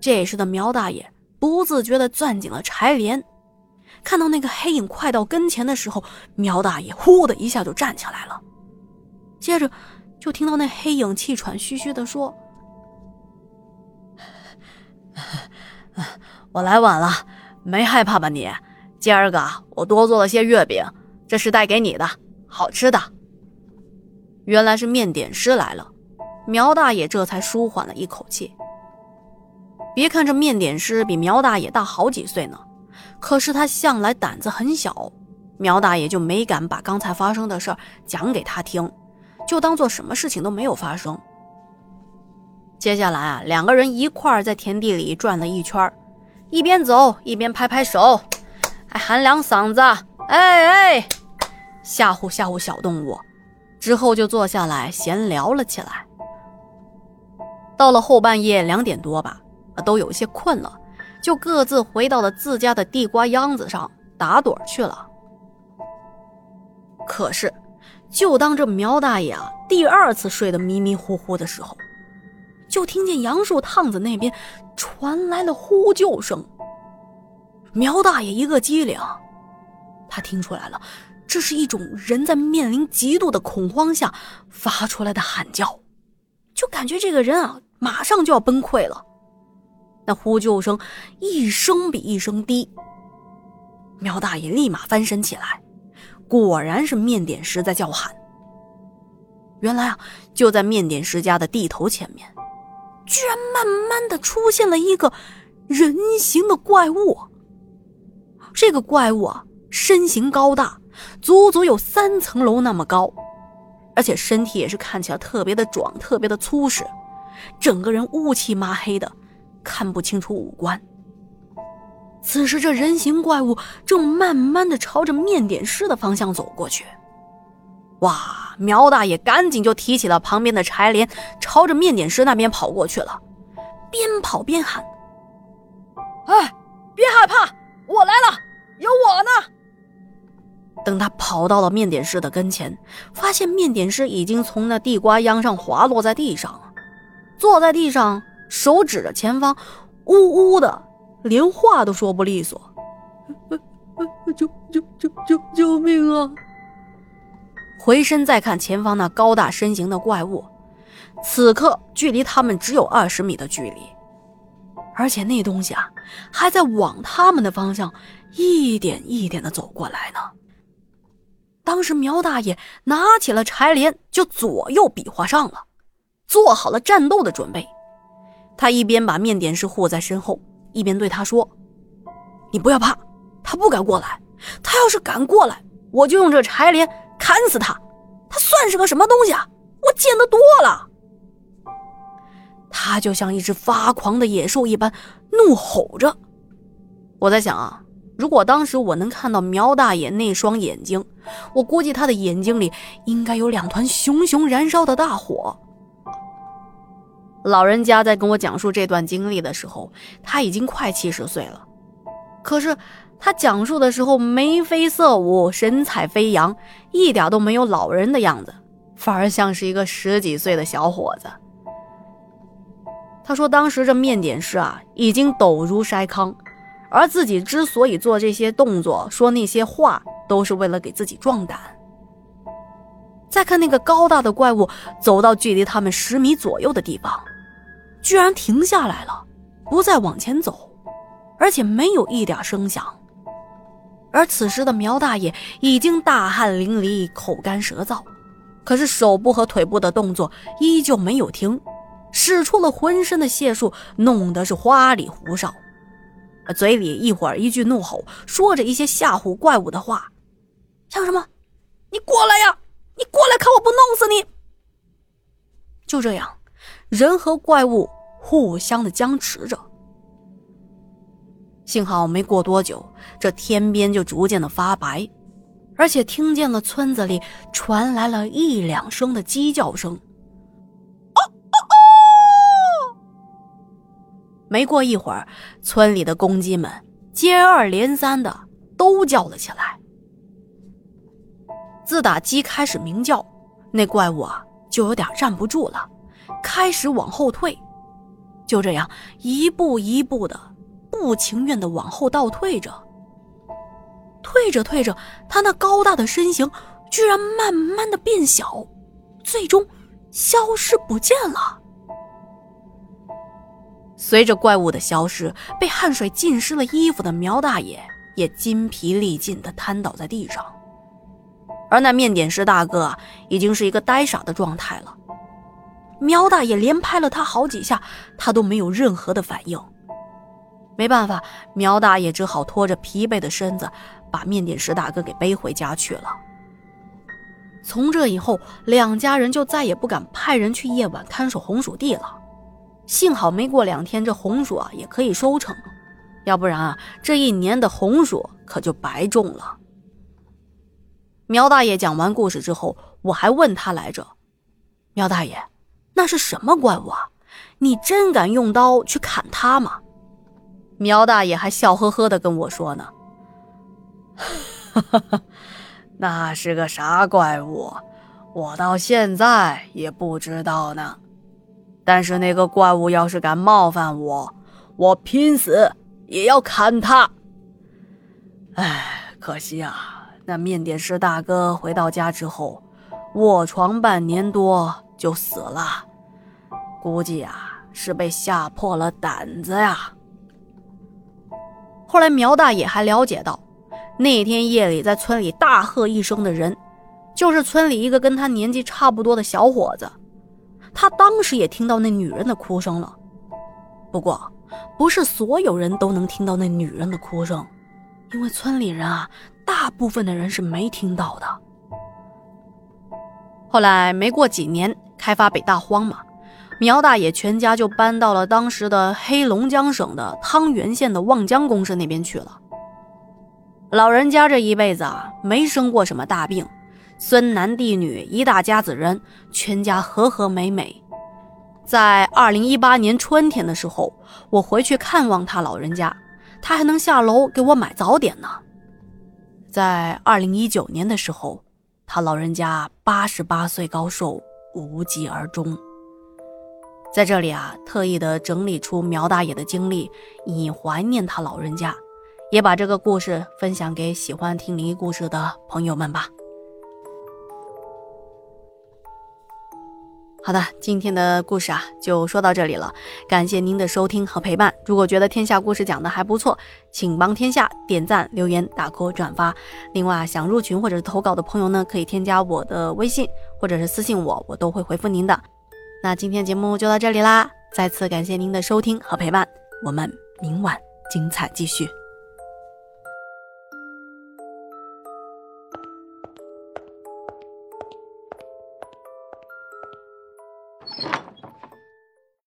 这时的苗大爷不自觉地攥紧了柴帘，看到那个黑影快到跟前的时候，苗大爷呼的一下就站起来了，接着就听到那黑影气喘吁吁地说：“我来晚了，没害怕吧你？今儿个我多做了些月饼，这是带给你的，好吃的。”原来是面点师来了，苗大爷这才舒缓了一口气。别看这面点师比苗大爷大好几岁呢，可是他向来胆子很小，苗大爷就没敢把刚才发生的事儿讲给他听，就当做什么事情都没有发生。接下来啊，两个人一块儿在田地里转了一圈，一边走一边拍拍手，还喊两嗓子“哎哎”，吓唬吓唬小动物，之后就坐下来闲聊了起来。到了后半夜两点多吧。都有些困了，就各自回到了自家的地瓜秧子上打盹去了。可是，就当这苗大爷啊第二次睡得迷迷糊糊的时候，就听见杨树趟子那边传来了呼救声。苗大爷一个机灵，他听出来了，这是一种人在面临极度的恐慌下发出来的喊叫，就感觉这个人啊马上就要崩溃了。那呼救声一声比一声低，苗大爷立马翻身起来，果然是面点师在叫喊。原来啊，就在面点师家的地头前面，居然慢慢的出现了一个人形的怪物。这个怪物啊，身形高大，足足有三层楼那么高，而且身体也是看起来特别的壮，特别的粗实，整个人乌漆麻黑的。看不清楚五官。此时，这人形怪物正慢慢的朝着面点师的方向走过去。哇！苗大爷赶紧就提起了旁边的柴镰，朝着面点师那边跑过去了，边跑边喊：“哎，别害怕，我来了，有我呢！”等他跑到了面点师的跟前，发现面点师已经从那地瓜秧上滑落在地上，坐在地上。手指着前方，呜呜的，连话都说不利索。救救救救救命啊！回身再看前方那高大身形的怪物，此刻距离他们只有二十米的距离，而且那东西啊，还在往他们的方向一点一点的走过来呢。当时苗大爷拿起了柴镰，就左右比划上了，做好了战斗的准备。他一边把面点师护在身后，一边对他说：“你不要怕，他不敢过来。他要是敢过来，我就用这柴镰砍死他。他算是个什么东西啊？我见得多了。”他就像一只发狂的野兽一般怒吼着。我在想啊，如果当时我能看到苗大爷那双眼睛，我估计他的眼睛里应该有两团熊熊燃烧的大火。老人家在跟我讲述这段经历的时候，他已经快七十岁了。可是他讲述的时候眉飞色舞，神采飞扬，一点都没有老人的样子，反而像是一个十几岁的小伙子。他说，当时这面点师啊，已经抖如筛糠，而自己之所以做这些动作、说那些话，都是为了给自己壮胆。再看那个高大的怪物，走到距离他们十米左右的地方。居然停下来了，不再往前走，而且没有一点声响。而此时的苗大爷已经大汗淋漓、口干舌燥，可是手部和腿部的动作依旧没有停，使出了浑身的解数，弄得是花里胡哨，嘴里一会儿一句怒吼，说着一些吓唬怪物的话，像什么“你过来呀，你过来看我不弄死你”，就这样。人和怪物互相的僵持着。幸好没过多久，这天边就逐渐的发白，而且听见了村子里传来了一两声的鸡叫声。哦哦哦！没过一会儿，村里的公鸡们接二连三的都叫了起来。自打鸡开始鸣叫，那怪物啊就有点站不住了。开始往后退，就这样一步一步的不情愿的往后倒退着。退着退着，他那高大的身形居然慢慢的变小，最终消失不见了。随着怪物的消失，被汗水浸湿了衣服的苗大爷也筋疲力尽的瘫倒在地上。而那面点师大哥，已经是一个呆傻的状态了。苗大爷连拍了他好几下，他都没有任何的反应。没办法，苗大爷只好拖着疲惫的身子，把面点师大哥给背回家去了。从这以后，两家人就再也不敢派人去夜晚看守红薯地了。幸好没过两天，这红薯啊也可以收成，要不然啊，这一年的红薯可就白种了。苗大爷讲完故事之后，我还问他来着：“苗大爷，那是什么怪物啊？你真敢用刀去砍他吗？”苗大爷还笑呵呵的跟我说呢：“ 那是个啥怪物？我到现在也不知道呢。但是那个怪物要是敢冒犯我，我拼死也要砍他。哎，可惜啊。”那面点师大哥回到家之后，卧床半年多就死了，估计啊是被吓破了胆子呀。后来苗大爷还了解到，那天夜里在村里大喝一声的人，就是村里一个跟他年纪差不多的小伙子，他当时也听到那女人的哭声了。不过，不是所有人都能听到那女人的哭声，因为村里人啊。大部分的人是没听到的。后来没过几年，开发北大荒嘛，苗大爷全家就搬到了当时的黑龙江省的汤原县的望江公社那边去了。老人家这一辈子啊，没生过什么大病，孙男弟女一大家子人，全家和和美美。在二零一八年春天的时候，我回去看望他老人家，他还能下楼给我买早点呢。在二零一九年的时候，他老人家八十八岁高寿，无疾而终。在这里啊，特意的整理出苗大爷的经历，以怀念他老人家，也把这个故事分享给喜欢听灵异故事的朋友们吧。好的，今天的故事啊就说到这里了，感谢您的收听和陪伴。如果觉得天下故事讲的还不错，请帮天下点赞、留言、打 call、转发。另外，想入群或者是投稿的朋友呢，可以添加我的微信或者是私信我，我都会回复您的。那今天节目就到这里啦，再次感谢您的收听和陪伴，我们明晚精彩继续。